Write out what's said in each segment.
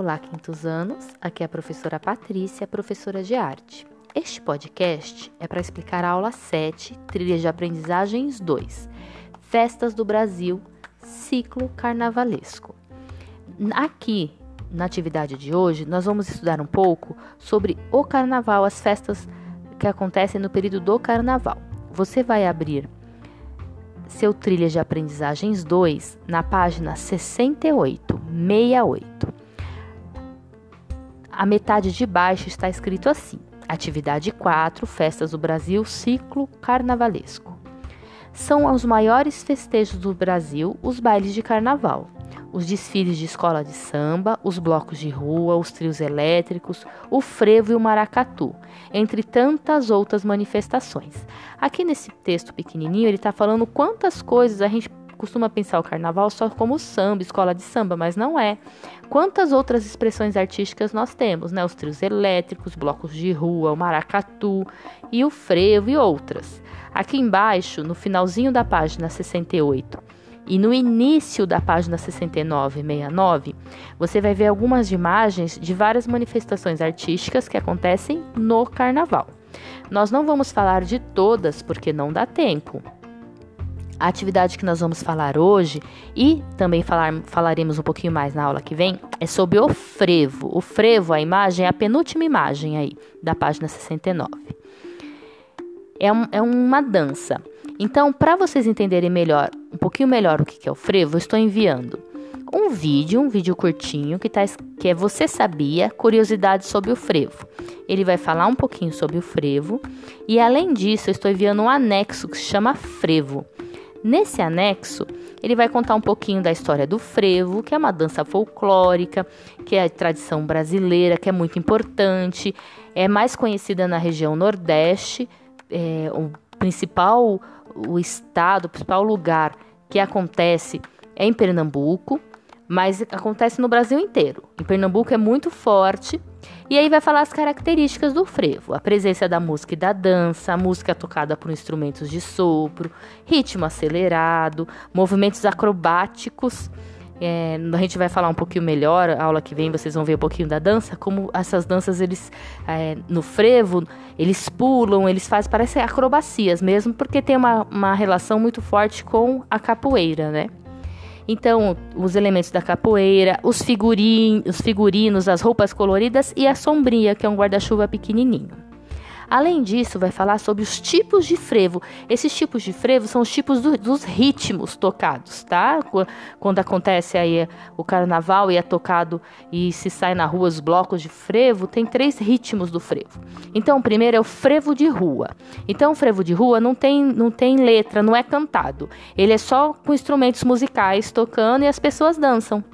Olá, quintos anos. Aqui é a professora Patrícia, professora de arte. Este podcast é para explicar a aula 7, Trilhas de Aprendizagens 2, Festas do Brasil, ciclo carnavalesco. Aqui, na atividade de hoje, nós vamos estudar um pouco sobre o carnaval, as festas que acontecem no período do carnaval. Você vai abrir seu Trilhas de Aprendizagens 2 na página 68, 68 a metade de baixo está escrito assim: Atividade 4, Festas do Brasil, ciclo carnavalesco. São os maiores festejos do Brasil os bailes de carnaval, os desfiles de escola de samba, os blocos de rua, os trios elétricos, o frevo e o maracatu, entre tantas outras manifestações. Aqui nesse texto pequenininho, ele está falando quantas coisas a gente costuma pensar o carnaval só como samba, escola de samba, mas não é. Quantas outras expressões artísticas nós temos, né? Os trios elétricos, blocos de rua, o maracatu e o frevo e outras. Aqui embaixo, no finalzinho da página 68 e no início da página 69 e 69, você vai ver algumas imagens de várias manifestações artísticas que acontecem no carnaval. Nós não vamos falar de todas porque não dá tempo. A atividade que nós vamos falar hoje e também falar, falaremos um pouquinho mais na aula que vem é sobre o frevo. O frevo, a imagem, é a penúltima imagem aí da página 69. É, um, é uma dança. Então, para vocês entenderem melhor, um pouquinho melhor o que é o frevo, eu estou enviando um vídeo, um vídeo curtinho que, tá, que é Você Sabia? Curiosidades sobre o frevo. Ele vai falar um pouquinho sobre o frevo e, além disso, eu estou enviando um anexo que se chama frevo. Nesse anexo, ele vai contar um pouquinho da história do frevo, que é uma dança folclórica, que é a tradição brasileira, que é muito importante, é mais conhecida na região Nordeste, é, o principal o estado, o principal lugar que acontece é em Pernambuco, mas acontece no Brasil inteiro. Em Pernambuco é muito forte e aí vai falar as características do frevo: a presença da música e da dança, a música tocada por instrumentos de sopro, ritmo acelerado, movimentos acrobáticos. É, a gente vai falar um pouquinho melhor, a aula que vem vocês vão ver um pouquinho da dança, como essas danças eles é, no frevo eles pulam, eles fazem parece acrobacias mesmo, porque tem uma, uma relação muito forte com a capoeira, né? Então, os elementos da capoeira, os, figurin os figurinos, as roupas coloridas e a sombria, que é um guarda-chuva pequenininho. Além disso, vai falar sobre os tipos de frevo. Esses tipos de frevo são os tipos do, dos ritmos tocados, tá? Quando acontece aí o carnaval e é tocado e se sai na rua os blocos de frevo, tem três ritmos do frevo. Então, o primeiro é o frevo de rua. Então, o frevo de rua não tem, não tem letra, não é cantado. Ele é só com instrumentos musicais tocando e as pessoas dançam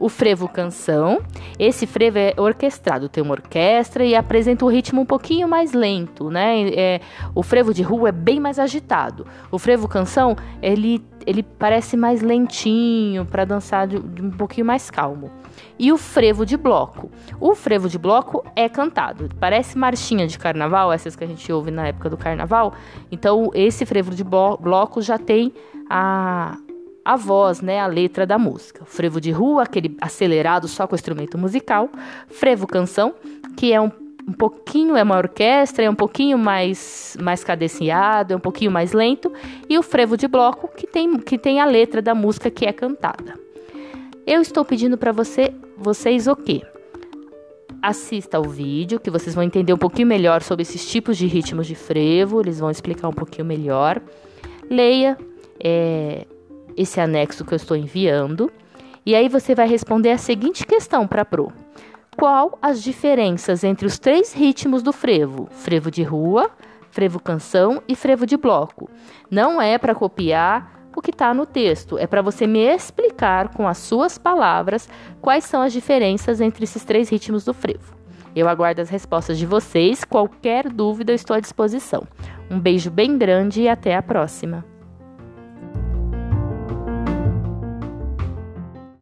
o frevo canção. Esse frevo é orquestrado, tem uma orquestra e apresenta o ritmo um pouquinho mais lento, né? É, o frevo de rua é bem mais agitado. O frevo canção, ele, ele parece mais lentinho para dançar de, de um pouquinho mais calmo. E o frevo de bloco. O frevo de bloco é cantado. Parece marchinha de carnaval, essas que a gente ouve na época do carnaval. Então, esse frevo de bloco já tem a, a voz, né, a letra da música. Frevo de rua, aquele acelerado só com instrumento musical. Frevo canção, que é um, um pouquinho, é uma orquestra, é um pouquinho mais, mais cadenciado, é um pouquinho mais lento. E o frevo de bloco, que tem, que tem a letra da música que é cantada. Eu estou pedindo para você, vocês o quê? Assista ao vídeo, que vocês vão entender um pouquinho melhor sobre esses tipos de ritmos de frevo, eles vão explicar um pouquinho melhor. Leia, é, esse anexo que eu estou enviando. E aí você vai responder a seguinte questão para Pro: Qual as diferenças entre os três ritmos do frevo? Frevo de rua, frevo canção e frevo de bloco. Não é para copiar o que está no texto, é para você me explicar com as suas palavras quais são as diferenças entre esses três ritmos do frevo. Eu aguardo as respostas de vocês. Qualquer dúvida, eu estou à disposição. Um beijo bem grande e até a próxima.